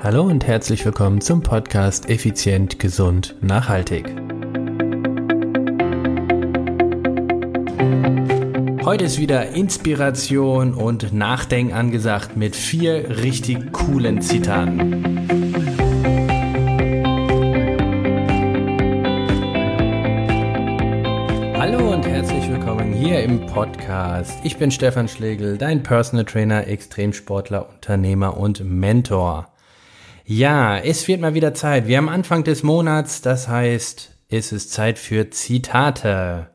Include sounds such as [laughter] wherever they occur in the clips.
Hallo und herzlich willkommen zum Podcast Effizient, Gesund, Nachhaltig. Heute ist wieder Inspiration und Nachdenken angesagt mit vier richtig coolen Zitaten. Hallo und herzlich willkommen hier im Podcast. Ich bin Stefan Schlegel, dein Personal Trainer, Extremsportler, Unternehmer und Mentor. Ja, es wird mal wieder Zeit. Wir haben Anfang des Monats, das heißt, es ist Zeit für Zitate.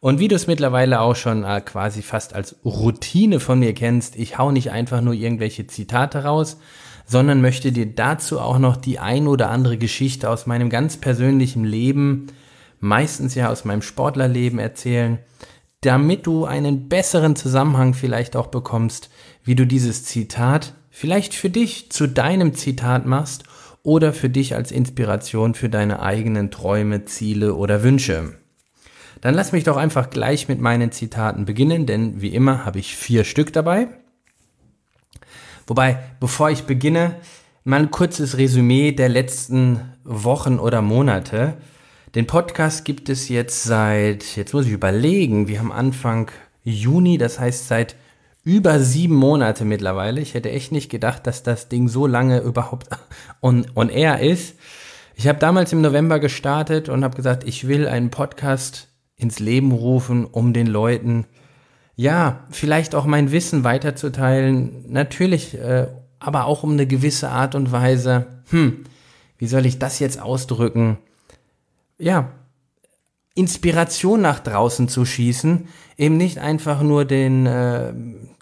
Und wie du es mittlerweile auch schon äh, quasi fast als Routine von mir kennst, ich hau nicht einfach nur irgendwelche Zitate raus, sondern möchte dir dazu auch noch die ein oder andere Geschichte aus meinem ganz persönlichen Leben, meistens ja aus meinem Sportlerleben erzählen, damit du einen besseren Zusammenhang vielleicht auch bekommst, wie du dieses Zitat vielleicht für dich zu deinem Zitat machst oder für dich als Inspiration für deine eigenen Träume, Ziele oder Wünsche. Dann lass mich doch einfach gleich mit meinen Zitaten beginnen, denn wie immer habe ich vier Stück dabei. Wobei, bevor ich beginne, mal ein kurzes Resümee der letzten Wochen oder Monate. Den Podcast gibt es jetzt seit, jetzt muss ich überlegen, wir haben Anfang Juni, das heißt seit über sieben Monate mittlerweile. Ich hätte echt nicht gedacht, dass das Ding so lange überhaupt [laughs] on, on air ist. Ich habe damals im November gestartet und habe gesagt, ich will einen Podcast ins Leben rufen, um den Leuten, ja, vielleicht auch mein Wissen weiterzuteilen. Natürlich, äh, aber auch um eine gewisse Art und Weise, hm, wie soll ich das jetzt ausdrücken? Ja, Inspiration nach draußen zu schießen, eben nicht einfach nur den, äh,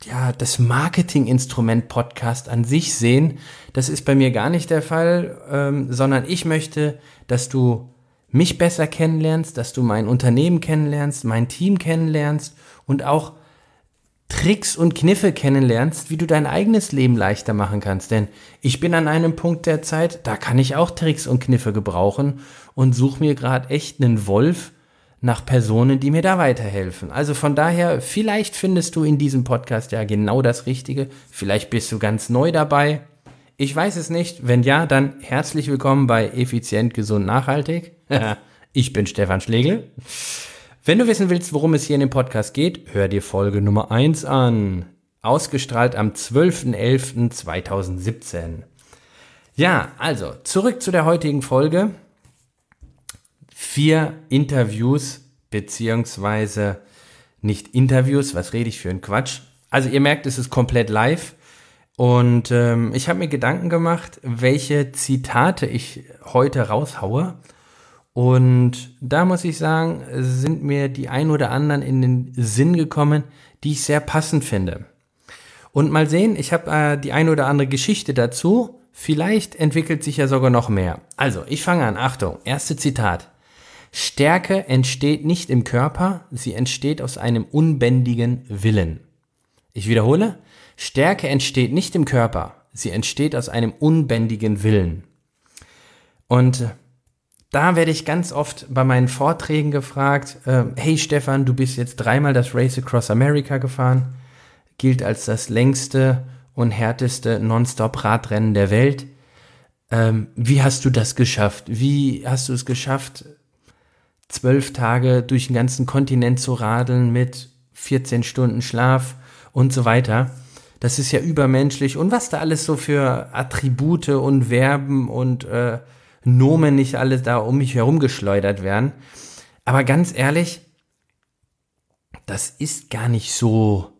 ja, das Marketinginstrument Podcast an sich sehen. Das ist bei mir gar nicht der Fall, ähm, sondern ich möchte, dass du mich besser kennenlernst, dass du mein Unternehmen kennenlernst, mein Team kennenlernst und auch Tricks und Kniffe kennenlernst, wie du dein eigenes Leben leichter machen kannst. Denn ich bin an einem Punkt der Zeit, da kann ich auch Tricks und Kniffe gebrauchen und suche mir gerade echt einen Wolf, nach Personen, die mir da weiterhelfen. Also von daher, vielleicht findest du in diesem Podcast ja genau das Richtige. Vielleicht bist du ganz neu dabei. Ich weiß es nicht. Wenn ja, dann herzlich willkommen bei Effizient, Gesund, Nachhaltig. [laughs] ich bin Stefan Schlegel. Wenn du wissen willst, worum es hier in dem Podcast geht, hör dir Folge Nummer 1 an. Ausgestrahlt am 12.11.2017. Ja, also zurück zu der heutigen Folge vier Interviews, beziehungsweise nicht Interviews, was rede ich für ein Quatsch. Also ihr merkt, es ist komplett live. Und ähm, ich habe mir Gedanken gemacht, welche Zitate ich heute raushaue. Und da muss ich sagen, sind mir die ein oder anderen in den Sinn gekommen, die ich sehr passend finde. Und mal sehen, ich habe äh, die ein oder andere Geschichte dazu. Vielleicht entwickelt sich ja sogar noch mehr. Also, ich fange an. Achtung, erste Zitat. Stärke entsteht nicht im Körper, sie entsteht aus einem unbändigen Willen. Ich wiederhole, Stärke entsteht nicht im Körper, sie entsteht aus einem unbändigen Willen. Und da werde ich ganz oft bei meinen Vorträgen gefragt, äh, hey Stefan, du bist jetzt dreimal das Race Across America gefahren, gilt als das längste und härteste Nonstop-Radrennen der Welt. Ähm, wie hast du das geschafft? Wie hast du es geschafft, zwölf Tage durch den ganzen Kontinent zu radeln mit 14 Stunden Schlaf und so weiter. Das ist ja übermenschlich. Und was da alles so für Attribute und Verben und äh, Nomen nicht alles da um mich herum geschleudert werden. Aber ganz ehrlich, das ist gar nicht so,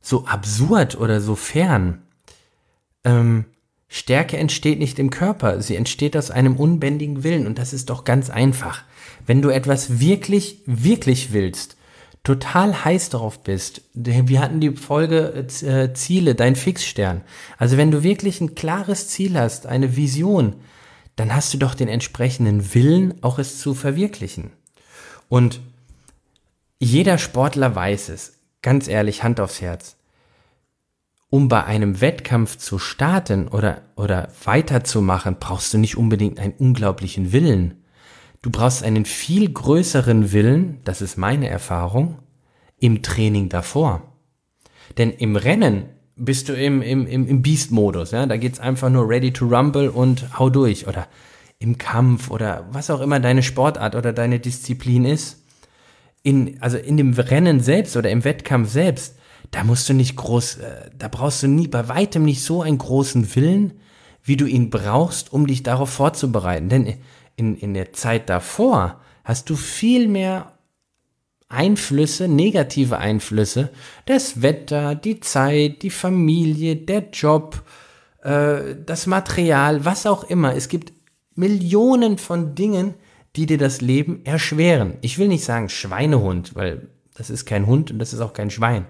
so absurd oder so fern. Ähm, Stärke entsteht nicht im Körper, sie entsteht aus einem unbändigen Willen und das ist doch ganz einfach. Wenn du etwas wirklich, wirklich willst, total heiß darauf bist, wir hatten die Folge äh, Ziele, dein Fixstern. Also wenn du wirklich ein klares Ziel hast, eine Vision, dann hast du doch den entsprechenden Willen, auch es zu verwirklichen. Und jeder Sportler weiß es, ganz ehrlich, Hand aufs Herz um bei einem Wettkampf zu starten oder, oder weiterzumachen, brauchst du nicht unbedingt einen unglaublichen Willen. Du brauchst einen viel größeren Willen, das ist meine Erfahrung, im Training davor. Denn im Rennen bist du im, im, im, Beast-Modus. Ja? Da geht's einfach nur ready to rumble und hau durch. Oder im Kampf oder was auch immer deine Sportart oder deine Disziplin ist. In, also in dem Rennen selbst oder im Wettkampf selbst, da musst du nicht groß, äh, da brauchst du nie, bei weitem nicht so einen großen Willen, wie du ihn brauchst, um dich darauf vorzubereiten. Denn in, in der Zeit davor hast du viel mehr Einflüsse, negative Einflüsse, das Wetter, die Zeit, die Familie, der Job, äh, das Material, was auch immer. Es gibt Millionen von Dingen, die dir das Leben erschweren. Ich will nicht sagen Schweinehund, weil das ist kein Hund und das ist auch kein Schwein,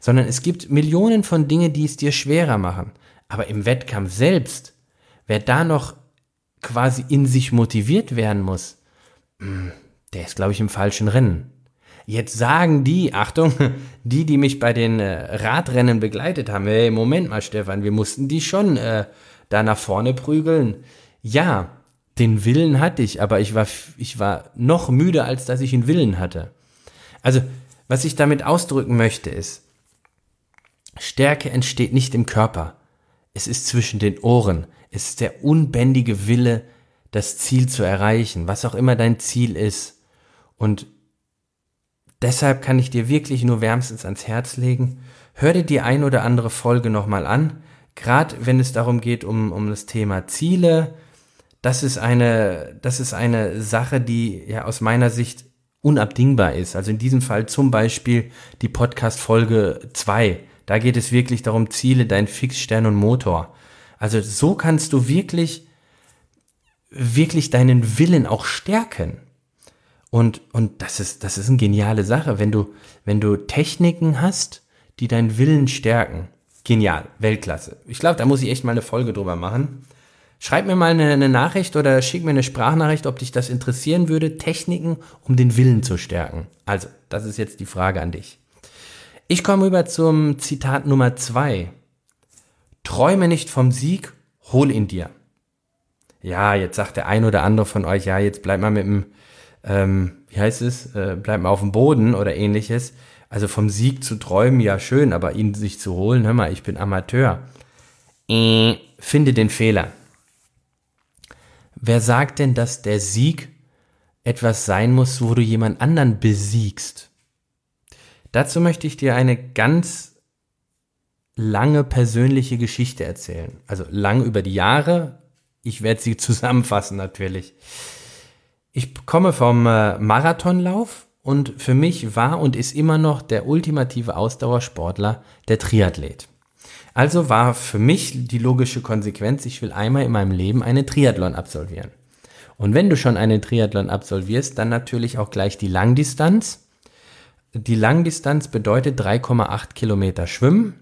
sondern es gibt Millionen von Dingen, die es dir schwerer machen. Aber im Wettkampf selbst, wer da noch quasi in sich motiviert werden muss, hm, der ist, glaube ich, im falschen Rennen. Jetzt sagen die, [laughs] Achtung, die, die mich bei den äh, Radrennen begleitet haben, hey, Moment mal, Stefan, wir mussten die schon äh, da nach vorne prügeln. Ja, den Willen hatte ich, aber ich war, ich war noch müde, als dass ich einen Willen hatte. Also, was ich damit ausdrücken möchte, ist, Stärke entsteht nicht im Körper. Es ist zwischen den Ohren. Es ist der unbändige Wille, das Ziel zu erreichen, was auch immer dein Ziel ist. Und deshalb kann ich dir wirklich nur wärmstens ans Herz legen, hör dir die ein oder andere Folge nochmal an, gerade wenn es darum geht, um, um das Thema Ziele. Das ist eine, das ist eine Sache, die ja aus meiner Sicht unabdingbar ist. Also in diesem Fall zum Beispiel die Podcast-Folge 2 da geht es wirklich darum, Ziele, dein Fixstern und Motor. Also so kannst du wirklich, wirklich deinen Willen auch stärken. Und, und das ist, das ist eine geniale Sache, wenn du, wenn du Techniken hast, die deinen Willen stärken. Genial, Weltklasse. Ich glaube, da muss ich echt mal eine Folge drüber machen. Schreib mir mal eine, eine, Nachricht oder schick mir eine Sprachnachricht, ob dich das interessieren würde. Techniken, um den Willen zu stärken. Also, das ist jetzt die Frage an dich. Ich komme über zum Zitat Nummer zwei. Träume nicht vom Sieg, hol ihn dir. Ja, jetzt sagt der ein oder andere von euch, ja, jetzt bleib mal mit dem, ähm, wie heißt es, äh, bleib mal auf dem Boden oder ähnliches. Also vom Sieg zu träumen, ja schön, aber ihn sich zu holen, hör mal, ich bin Amateur. Äh, finde den Fehler. Wer sagt denn, dass der Sieg etwas sein muss, wo du jemand anderen besiegst? Dazu möchte ich dir eine ganz lange persönliche Geschichte erzählen. Also lang über die Jahre. Ich werde sie [laughs] zusammenfassen natürlich. Ich komme vom äh, Marathonlauf und für mich war und ist immer noch der ultimative Ausdauersportler der Triathlet. Also war für mich die logische Konsequenz, ich will einmal in meinem Leben einen Triathlon absolvieren. Und wenn du schon einen Triathlon absolvierst, dann natürlich auch gleich die Langdistanz die Langdistanz bedeutet 3,8 Kilometer Schwimmen,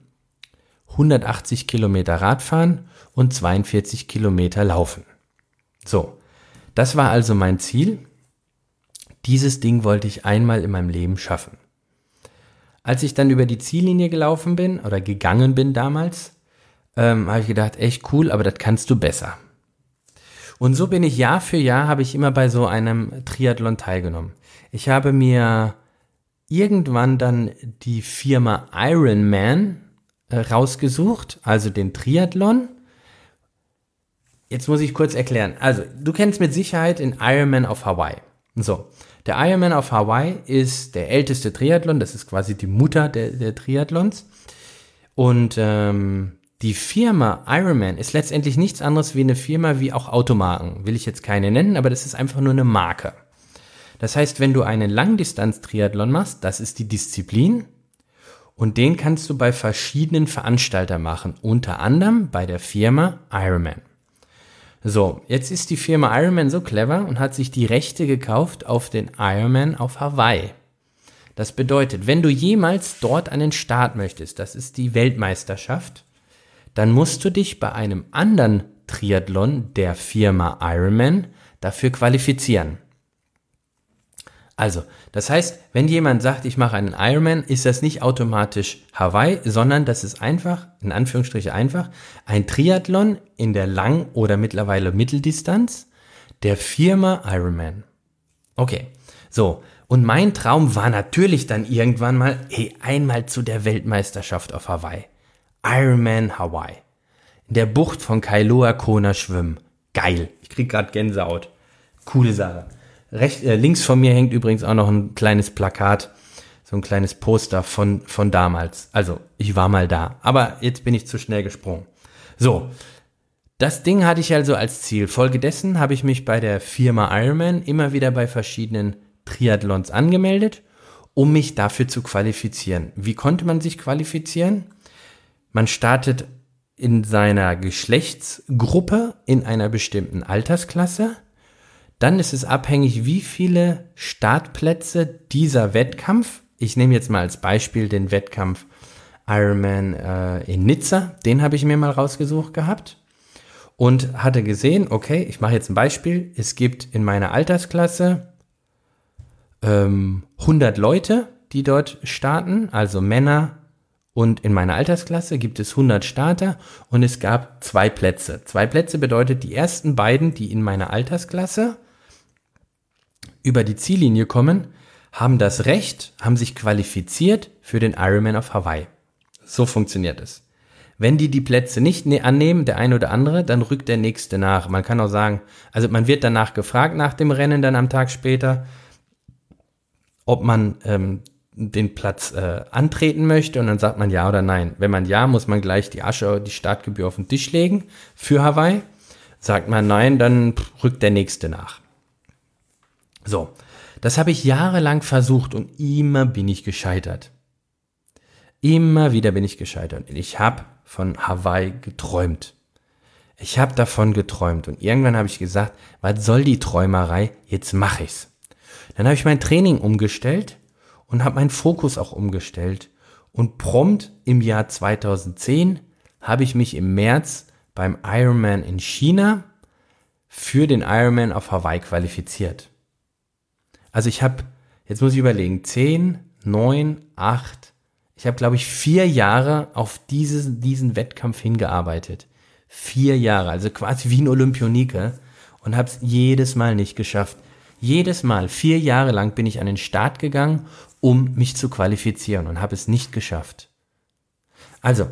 180 Kilometer Radfahren und 42 Kilometer Laufen. So, das war also mein Ziel. Dieses Ding wollte ich einmal in meinem Leben schaffen. Als ich dann über die Ziellinie gelaufen bin oder gegangen bin damals, ähm, habe ich gedacht, echt cool, aber das kannst du besser. Und so bin ich Jahr für Jahr, habe ich immer bei so einem Triathlon teilgenommen. Ich habe mir irgendwann dann die Firma Ironman äh, rausgesucht, also den Triathlon. Jetzt muss ich kurz erklären. Also, du kennst mit Sicherheit den Ironman auf Hawaii. So, der Ironman auf Hawaii ist der älteste Triathlon, das ist quasi die Mutter der, der Triathlons. Und ähm, die Firma Ironman ist letztendlich nichts anderes wie eine Firma wie auch Automarken. Will ich jetzt keine nennen, aber das ist einfach nur eine Marke. Das heißt, wenn du einen Langdistanz-Triathlon machst, das ist die Disziplin und den kannst du bei verschiedenen Veranstaltern machen, unter anderem bei der Firma Ironman. So, jetzt ist die Firma Ironman so clever und hat sich die Rechte gekauft auf den Ironman auf Hawaii. Das bedeutet, wenn du jemals dort an den Start möchtest, das ist die Weltmeisterschaft, dann musst du dich bei einem anderen Triathlon der Firma Ironman dafür qualifizieren. Also, das heißt, wenn jemand sagt, ich mache einen Ironman, ist das nicht automatisch Hawaii, sondern das ist einfach, in Anführungsstriche einfach, ein Triathlon in der Lang- oder mittlerweile Mitteldistanz der Firma Ironman. Okay, so. Und mein Traum war natürlich dann irgendwann mal, hey, einmal zu der Weltmeisterschaft auf Hawaii. Ironman Hawaii. In der Bucht von Kailua Kona schwimmen. Geil. Ich krieg grad Gänsehaut. Coole Sache. Recht, äh, links von mir hängt übrigens auch noch ein kleines Plakat, so ein kleines Poster von, von damals. Also, ich war mal da. Aber jetzt bin ich zu schnell gesprungen. So. Das Ding hatte ich also als Ziel. Folgedessen habe ich mich bei der Firma Ironman immer wieder bei verschiedenen Triathlons angemeldet, um mich dafür zu qualifizieren. Wie konnte man sich qualifizieren? Man startet in seiner Geschlechtsgruppe in einer bestimmten Altersklasse. Dann ist es abhängig, wie viele Startplätze dieser Wettkampf, ich nehme jetzt mal als Beispiel den Wettkampf Ironman äh, in Nizza, den habe ich mir mal rausgesucht gehabt und hatte gesehen, okay, ich mache jetzt ein Beispiel, es gibt in meiner Altersklasse ähm, 100 Leute, die dort starten, also Männer, und in meiner Altersklasse gibt es 100 Starter und es gab zwei Plätze. Zwei Plätze bedeutet, die ersten beiden, die in meiner Altersklasse über die Ziellinie kommen, haben das Recht, haben sich qualifiziert für den Ironman of Hawaii. So funktioniert es. Wenn die die Plätze nicht ne-, annehmen, der eine oder andere, dann rückt der nächste nach. Man kann auch sagen, also man wird danach gefragt nach dem Rennen dann am Tag später, ob man ähm, den Platz äh, antreten möchte und dann sagt man ja oder nein. Wenn man ja, muss man gleich die Asche, die Startgebühr auf den Tisch legen für Hawaii. Sagt man nein, dann rückt der nächste nach. So, das habe ich jahrelang versucht und immer bin ich gescheitert. Immer wieder bin ich gescheitert. Ich habe von Hawaii geträumt. Ich habe davon geträumt und irgendwann habe ich gesagt, was soll die Träumerei? Jetzt mache ich's. Dann habe ich mein Training umgestellt und habe meinen Fokus auch umgestellt. Und prompt im Jahr 2010 habe ich mich im März beim Ironman in China für den Ironman auf Hawaii qualifiziert. Also ich habe, jetzt muss ich überlegen, 10, 9, 8, ich habe, glaube ich, vier Jahre auf dieses, diesen Wettkampf hingearbeitet. Vier Jahre, also quasi wie ein Olympionike und habe es jedes Mal nicht geschafft. Jedes Mal, vier Jahre lang bin ich an den Start gegangen um mich zu qualifizieren und habe es nicht geschafft. Also,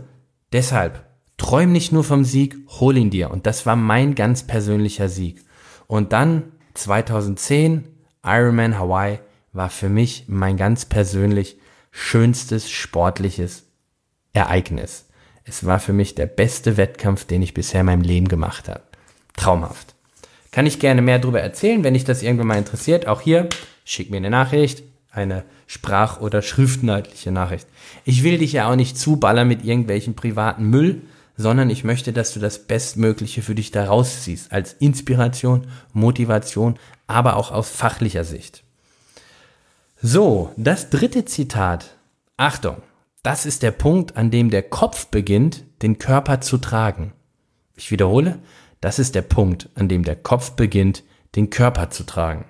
deshalb, träum nicht nur vom Sieg, hol ihn dir. Und das war mein ganz persönlicher Sieg. Und dann 2010, Ironman Hawaii war für mich mein ganz persönlich schönstes sportliches Ereignis. Es war für mich der beste Wettkampf, den ich bisher in meinem Leben gemacht habe. Traumhaft. Kann ich gerne mehr darüber erzählen, wenn dich das irgendwann mal interessiert. Auch hier, schick mir eine Nachricht, eine sprach- oder schriftenhaltliche Nachricht. Ich will dich ja auch nicht zuballern mit irgendwelchen privaten Müll, sondern ich möchte, dass du das Bestmögliche für dich da rausziehst, als Inspiration, Motivation, aber auch aus fachlicher Sicht. So, das dritte Zitat. Achtung, das ist der Punkt, an dem der Kopf beginnt, den Körper zu tragen. Ich wiederhole, das ist der Punkt, an dem der Kopf beginnt, den Körper zu tragen.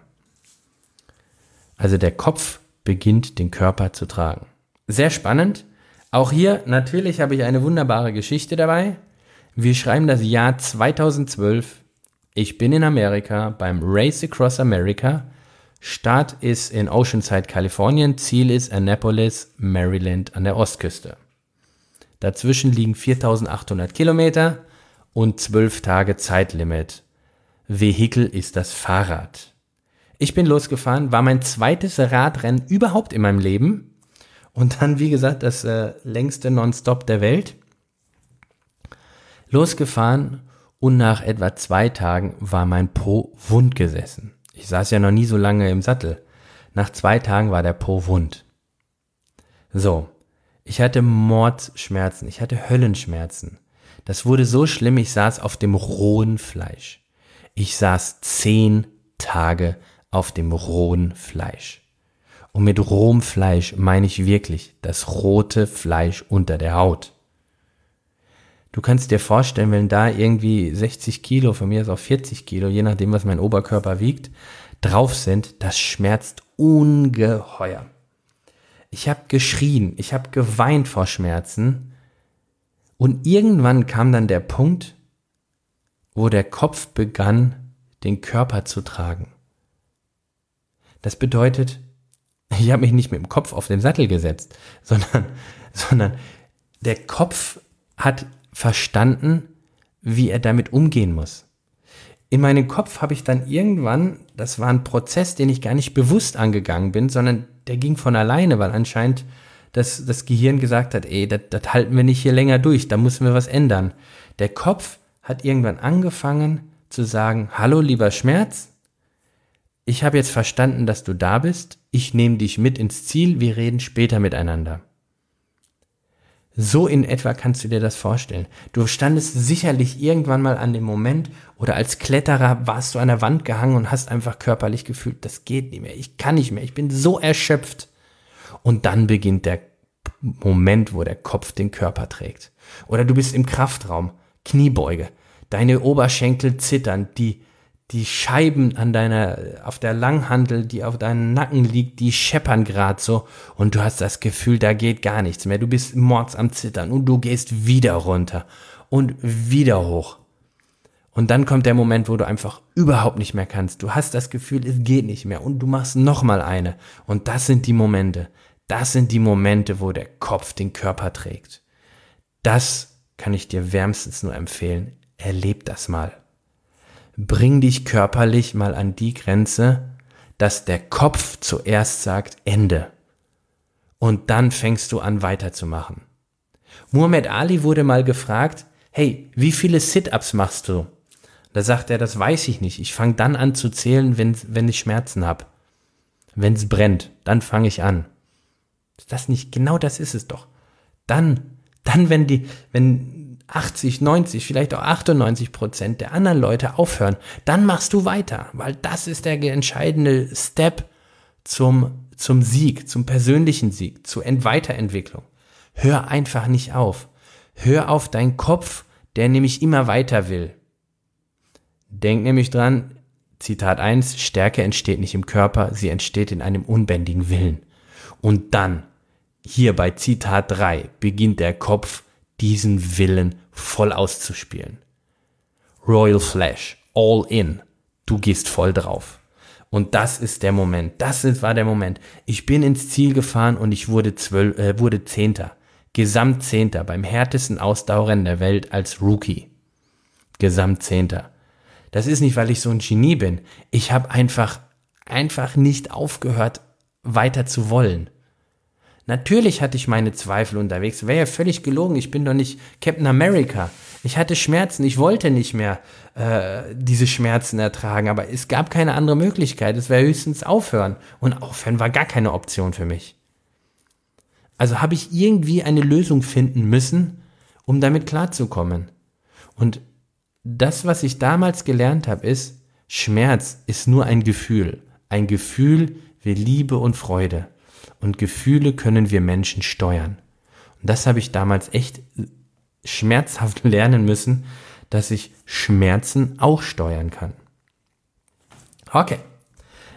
Also der Kopf beginnt den Körper zu tragen. Sehr spannend. Auch hier natürlich habe ich eine wunderbare Geschichte dabei. Wir schreiben das Jahr 2012. Ich bin in Amerika beim Race Across America. Start ist in Oceanside, Kalifornien. Ziel ist Annapolis, Maryland an der Ostküste. Dazwischen liegen 4800 Kilometer und 12 Tage Zeitlimit. Vehikel ist das Fahrrad. Ich bin losgefahren, war mein zweites Radrennen überhaupt in meinem Leben. Und dann, wie gesagt, das äh, längste Nonstop der Welt. Losgefahren und nach etwa zwei Tagen war mein Po wund gesessen. Ich saß ja noch nie so lange im Sattel. Nach zwei Tagen war der Po wund. So, ich hatte Mordschmerzen, ich hatte Höllenschmerzen. Das wurde so schlimm, ich saß auf dem rohen Fleisch. Ich saß zehn Tage auf dem rohen Fleisch. Und mit rohem Fleisch meine ich wirklich das rote Fleisch unter der Haut. Du kannst dir vorstellen, wenn da irgendwie 60 Kilo, von mir ist auch 40 Kilo, je nachdem, was mein Oberkörper wiegt, drauf sind, das schmerzt ungeheuer. Ich habe geschrien, ich habe geweint vor Schmerzen und irgendwann kam dann der Punkt, wo der Kopf begann, den Körper zu tragen. Das bedeutet, ich habe mich nicht mit dem Kopf auf den Sattel gesetzt, [laughs] sondern, sondern der Kopf hat verstanden, wie er damit umgehen muss. In meinem Kopf habe ich dann irgendwann, das war ein Prozess, den ich gar nicht bewusst angegangen bin, sondern der ging von alleine, weil anscheinend das, das Gehirn gesagt hat, ey, das, das halten wir nicht hier länger durch, da müssen wir was ändern. Der Kopf hat irgendwann angefangen zu sagen, hallo lieber Schmerz, ich habe jetzt verstanden, dass du da bist, ich nehme dich mit ins Ziel, wir reden später miteinander. So in etwa kannst du dir das vorstellen. Du standest sicherlich irgendwann mal an dem Moment oder als Kletterer warst du an der Wand gehangen und hast einfach körperlich gefühlt, das geht nicht mehr, ich kann nicht mehr, ich bin so erschöpft. Und dann beginnt der Moment, wo der Kopf den Körper trägt. Oder du bist im Kraftraum, Kniebeuge, deine Oberschenkel zittern, die die Scheiben an deiner, auf der Langhandel, die auf deinem Nacken liegt, die scheppern grad so und du hast das Gefühl, da geht gar nichts mehr. Du bist mords am Zittern und du gehst wieder runter und wieder hoch. Und dann kommt der Moment, wo du einfach überhaupt nicht mehr kannst. Du hast das Gefühl, es geht nicht mehr und du machst nochmal eine. Und das sind die Momente. Das sind die Momente, wo der Kopf den Körper trägt. Das kann ich dir wärmstens nur empfehlen. Erleb das mal bring dich körperlich mal an die Grenze, dass der Kopf zuerst sagt Ende. Und dann fängst du an weiterzumachen. Muhammad Ali wurde mal gefragt, hey, wie viele Sit-ups machst du? Da sagt er, das weiß ich nicht. Ich fange dann an zu zählen, wenn, wenn ich Schmerzen habe. Wenn es brennt, dann fange ich an. Ist das nicht, genau das ist es doch. Dann, dann, wenn die, wenn 80, 90, vielleicht auch 98 Prozent der anderen Leute aufhören, dann machst du weiter, weil das ist der entscheidende Step zum, zum Sieg, zum persönlichen Sieg, zur Weiterentwicklung. Hör einfach nicht auf. Hör auf deinen Kopf, der nämlich immer weiter will. Denk nämlich dran, Zitat 1, Stärke entsteht nicht im Körper, sie entsteht in einem unbändigen Willen. Und dann, hier bei Zitat 3, beginnt der Kopf diesen Willen voll auszuspielen. Royal Flash, all in. Du gehst voll drauf. Und das ist der Moment. Das war der Moment. Ich bin ins Ziel gefahren und ich wurde zwölf, äh, wurde Zehnter. Gesamtzehnter beim härtesten Ausdauerrennen der Welt als Rookie. Gesamtzehnter. Das ist nicht, weil ich so ein Genie bin. Ich habe einfach, einfach nicht aufgehört, weiter zu wollen. Natürlich hatte ich meine Zweifel unterwegs. Wäre ja völlig gelogen. Ich bin doch nicht Captain America. Ich hatte Schmerzen. Ich wollte nicht mehr äh, diese Schmerzen ertragen. Aber es gab keine andere Möglichkeit. Es wäre höchstens aufhören. Und aufhören war gar keine Option für mich. Also habe ich irgendwie eine Lösung finden müssen, um damit klarzukommen. Und das, was ich damals gelernt habe, ist, Schmerz ist nur ein Gefühl. Ein Gefühl wie Liebe und Freude und Gefühle können wir Menschen steuern. Und das habe ich damals echt schmerzhaft [laughs] lernen müssen, dass ich Schmerzen auch steuern kann. Okay,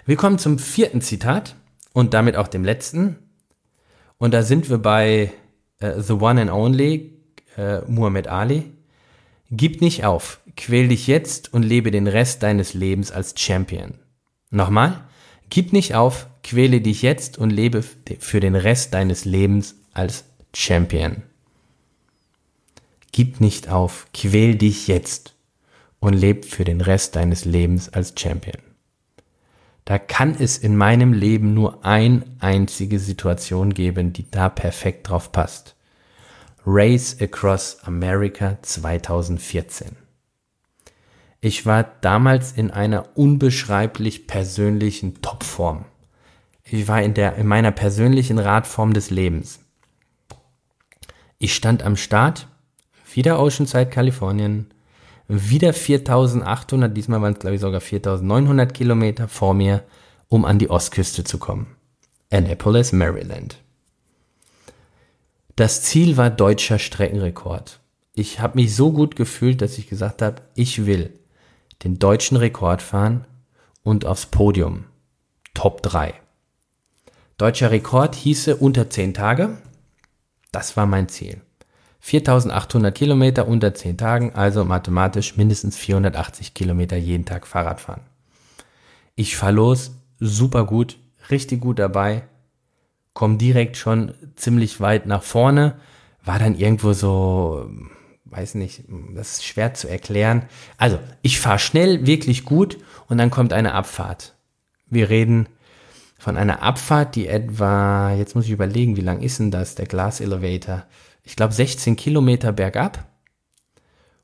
wir kommen zum vierten Zitat und damit auch dem letzten. Und da sind wir bei uh, The One and Only, uh, Muhammad Ali. Gib nicht auf, quäl dich jetzt und lebe den Rest deines Lebens als Champion. Nochmal, gib nicht auf, quäle dich jetzt und lebe für den Rest deines Lebens als Champion. Gib nicht auf, quäl dich jetzt und leb für den Rest deines Lebens als Champion. Da kann es in meinem Leben nur ein einzige Situation geben, die da perfekt drauf passt. Race Across America 2014. Ich war damals in einer unbeschreiblich persönlichen Topform. Ich war in der, in meiner persönlichen Radform des Lebens. Ich stand am Start, wieder Oceanside, Kalifornien, wieder 4800, diesmal waren es glaube ich sogar 4900 Kilometer vor mir, um an die Ostküste zu kommen. Annapolis, Maryland. Das Ziel war deutscher Streckenrekord. Ich habe mich so gut gefühlt, dass ich gesagt habe, ich will den deutschen Rekord fahren und aufs Podium. Top 3. Deutscher Rekord hieße unter 10 Tage. Das war mein Ziel. 4800 Kilometer unter 10 Tagen, also mathematisch mindestens 480 Kilometer jeden Tag Fahrrad fahren. Ich fahr los, super gut, richtig gut dabei, komm direkt schon ziemlich weit nach vorne, war dann irgendwo so, weiß nicht, das ist schwer zu erklären. Also, ich fahre schnell, wirklich gut und dann kommt eine Abfahrt. Wir reden von einer Abfahrt, die etwa, jetzt muss ich überlegen, wie lang ist denn das, der Glass Elevator? Ich glaube 16 Kilometer bergab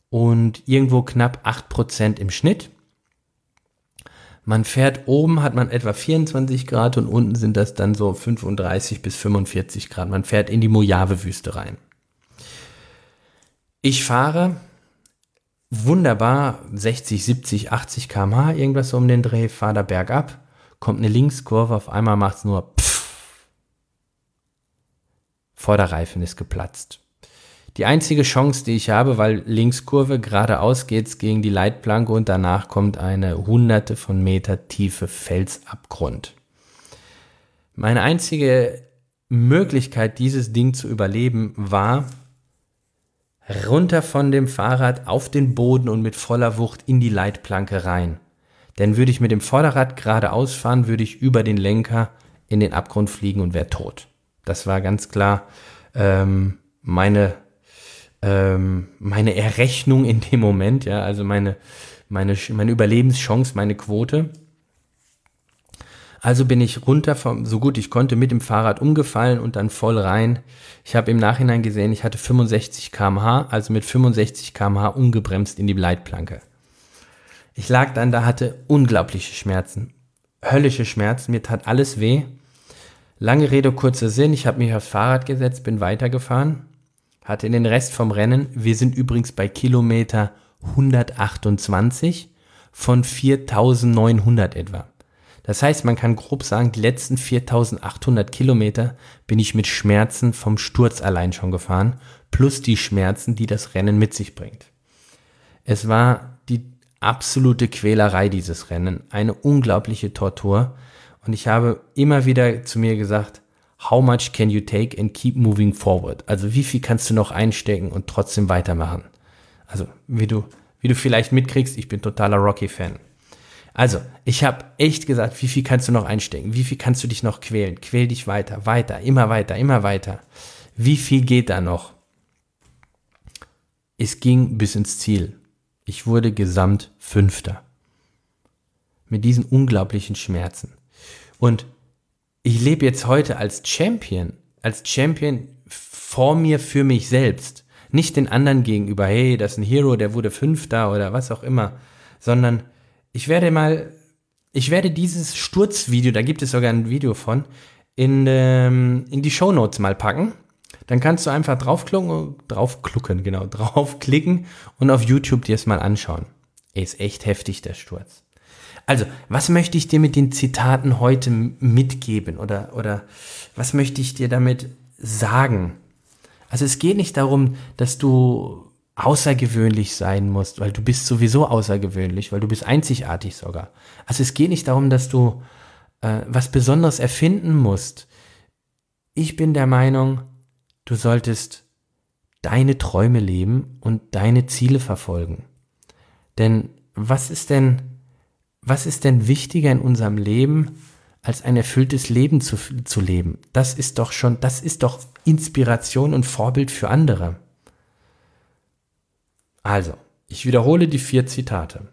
und irgendwo knapp 8% im Schnitt. Man fährt oben, hat man etwa 24 Grad und unten sind das dann so 35 bis 45 Grad. Man fährt in die Mojave-Wüste rein. Ich fahre wunderbar 60, 70, 80 km/h, irgendwas so um den Dreh, fahre da bergab, kommt eine Linkskurve, auf einmal macht es nur pfff. Vorderreifen ist geplatzt. Die einzige Chance, die ich habe, weil Linkskurve geradeaus geht's gegen die Leitplanke und danach kommt eine hunderte von Meter tiefe Felsabgrund. Meine einzige Möglichkeit, dieses Ding zu überleben, war runter von dem Fahrrad auf den Boden und mit voller Wucht in die Leitplanke rein. Denn würde ich mit dem Vorderrad geradeaus fahren, würde ich über den Lenker in den Abgrund fliegen und wäre tot. Das war ganz klar ähm, meine ähm, meine Errechnung in dem Moment, ja, also meine, meine, meine Überlebenschance, meine Quote. Also bin ich runter vom, so gut ich konnte, mit dem Fahrrad umgefallen und dann voll rein. Ich habe im Nachhinein gesehen, ich hatte 65 kmh, also mit 65 kmh ungebremst in die Leitplanke. Ich lag dann da, hatte unglaubliche Schmerzen, höllische Schmerzen, mir tat alles weh. Lange Rede, kurzer Sinn, ich habe mich aufs Fahrrad gesetzt, bin weitergefahren hatte den Rest vom Rennen. Wir sind übrigens bei Kilometer 128 von 4900 etwa. Das heißt, man kann grob sagen, die letzten 4800 Kilometer bin ich mit Schmerzen vom Sturz allein schon gefahren, plus die Schmerzen, die das Rennen mit sich bringt. Es war die absolute Quälerei, dieses Rennen, eine unglaubliche Tortur. Und ich habe immer wieder zu mir gesagt, how much can you take and keep moving forward? Also wie viel kannst du noch einstecken und trotzdem weitermachen? Also wie du, wie du vielleicht mitkriegst, ich bin totaler Rocky-Fan. Also, ich habe echt gesagt, wie viel kannst du noch einstecken? Wie viel kannst du dich noch quälen? Quäl dich weiter, weiter, immer weiter, immer weiter. Wie viel geht da noch? Es ging bis ins Ziel. Ich wurde gesamt Fünfter. Mit diesen unglaublichen Schmerzen. Und ich lebe jetzt heute als Champion, als Champion vor mir für mich selbst. Nicht den anderen gegenüber, hey, das ist ein Hero, der wurde Fünfter oder was auch immer, sondern ich werde mal, ich werde dieses Sturzvideo, da gibt es sogar ein Video von, in, ähm, in die Show Notes mal packen. Dann kannst du einfach draufklucken, draufklucken, genau, [laughs] draufklicken und auf YouTube dir es mal anschauen. Ist echt heftig, der Sturz. Also, was möchte ich dir mit den Zitaten heute mitgeben oder, oder was möchte ich dir damit sagen? Also es geht nicht darum, dass du außergewöhnlich sein musst, weil du bist sowieso außergewöhnlich, weil du bist einzigartig sogar. Also es geht nicht darum, dass du äh, was Besonderes erfinden musst. Ich bin der Meinung, du solltest deine Träume leben und deine Ziele verfolgen. Denn was ist denn was ist denn wichtiger in unserem Leben, als ein erfülltes Leben zu, zu leben? Das ist doch schon, das ist doch Inspiration und Vorbild für andere. Also, ich wiederhole die vier Zitate.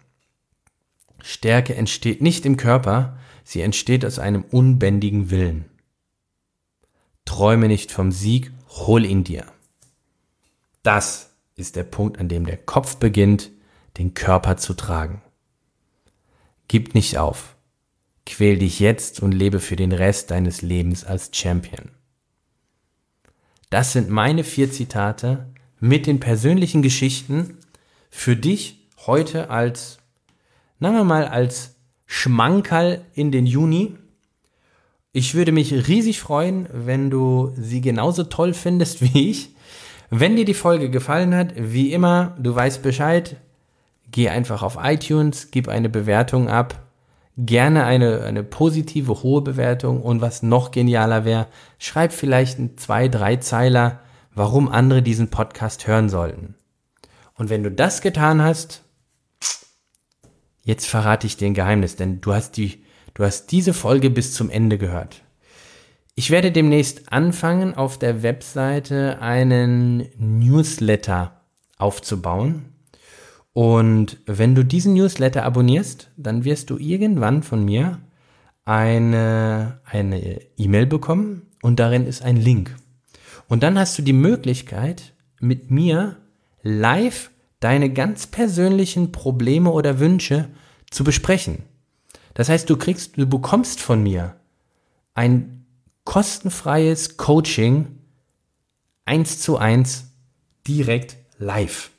Stärke entsteht nicht im Körper, sie entsteht aus einem unbändigen Willen. Träume nicht vom Sieg, hol ihn dir. Das ist der Punkt, an dem der Kopf beginnt, den Körper zu tragen. Gib nicht auf. Quäl dich jetzt und lebe für den Rest deines Lebens als Champion. Das sind meine vier Zitate mit den persönlichen Geschichten für dich heute als, sagen wir mal, als Schmankerl in den Juni. Ich würde mich riesig freuen, wenn du sie genauso toll findest wie ich. Wenn dir die Folge gefallen hat, wie immer, du weißt Bescheid, geh einfach auf iTunes, gib eine Bewertung ab. Gerne eine, eine positive, hohe Bewertung. Und was noch genialer wäre, schreib vielleicht ein zwei, drei Zeiler, warum andere diesen Podcast hören sollten. Und wenn du das getan hast, jetzt verrate ich dir ein Geheimnis, denn du hast die, du hast diese Folge bis zum Ende gehört. Ich werde demnächst anfangen, auf der Webseite einen Newsletter aufzubauen. Und wenn du diesen Newsletter abonnierst, dann wirst du irgendwann von mir eine eine E-Mail bekommen und darin ist ein Link. Und dann hast du die Möglichkeit, mit mir live deine ganz persönlichen Probleme oder Wünsche zu besprechen. Das heißt, du kriegst, du bekommst von mir ein kostenfreies Coaching eins zu eins direkt live.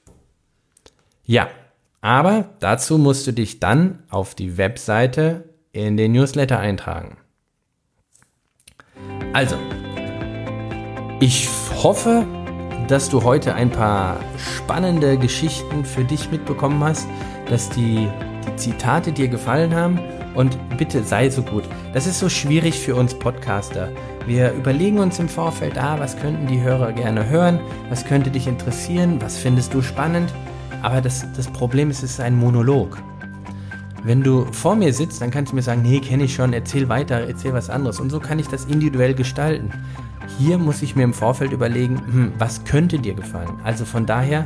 Ja, aber dazu musst du dich dann auf die Webseite in den Newsletter eintragen. Also, ich hoffe, dass du heute ein paar spannende Geschichten für dich mitbekommen hast, dass die, die Zitate dir gefallen haben und bitte sei so gut. Das ist so schwierig für uns Podcaster. Wir überlegen uns im Vorfeld, ah, was könnten die Hörer gerne hören, was könnte dich interessieren, was findest du spannend. Aber das, das Problem ist, es ist ein Monolog. Wenn du vor mir sitzt, dann kannst du mir sagen, nee, kenne ich schon, erzähl weiter, erzähl was anderes. Und so kann ich das individuell gestalten. Hier muss ich mir im Vorfeld überlegen, hm, was könnte dir gefallen. Also von daher,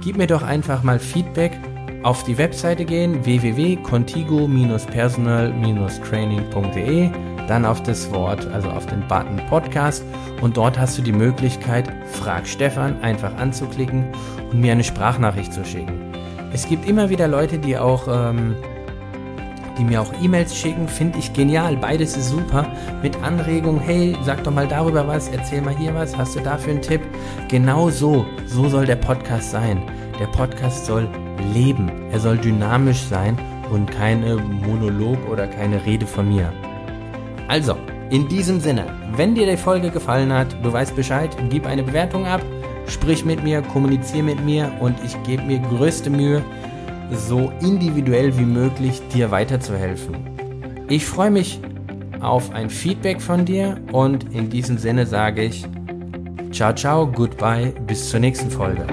gib mir doch einfach mal Feedback. Auf die Webseite gehen, www.contigo-personal-training.de, dann auf das Wort, also auf den Button Podcast und dort hast du die Möglichkeit, Frag Stefan einfach anzuklicken und mir eine Sprachnachricht zu schicken. Es gibt immer wieder Leute, die auch, ähm, die mir auch E-Mails schicken, finde ich genial. Beides ist super. Mit Anregungen, hey, sag doch mal darüber was, erzähl mal hier was, hast du dafür einen Tipp? Genau so, so soll der Podcast sein. Der Podcast soll leben. Er soll dynamisch sein und keine Monolog oder keine Rede von mir. Also, in diesem Sinne, wenn dir die Folge gefallen hat, du weißt Bescheid, gib eine Bewertung ab Sprich mit mir, kommuniziere mit mir und ich gebe mir größte Mühe, so individuell wie möglich dir weiterzuhelfen. Ich freue mich auf ein Feedback von dir und in diesem Sinne sage ich ciao ciao, goodbye, bis zur nächsten Folge.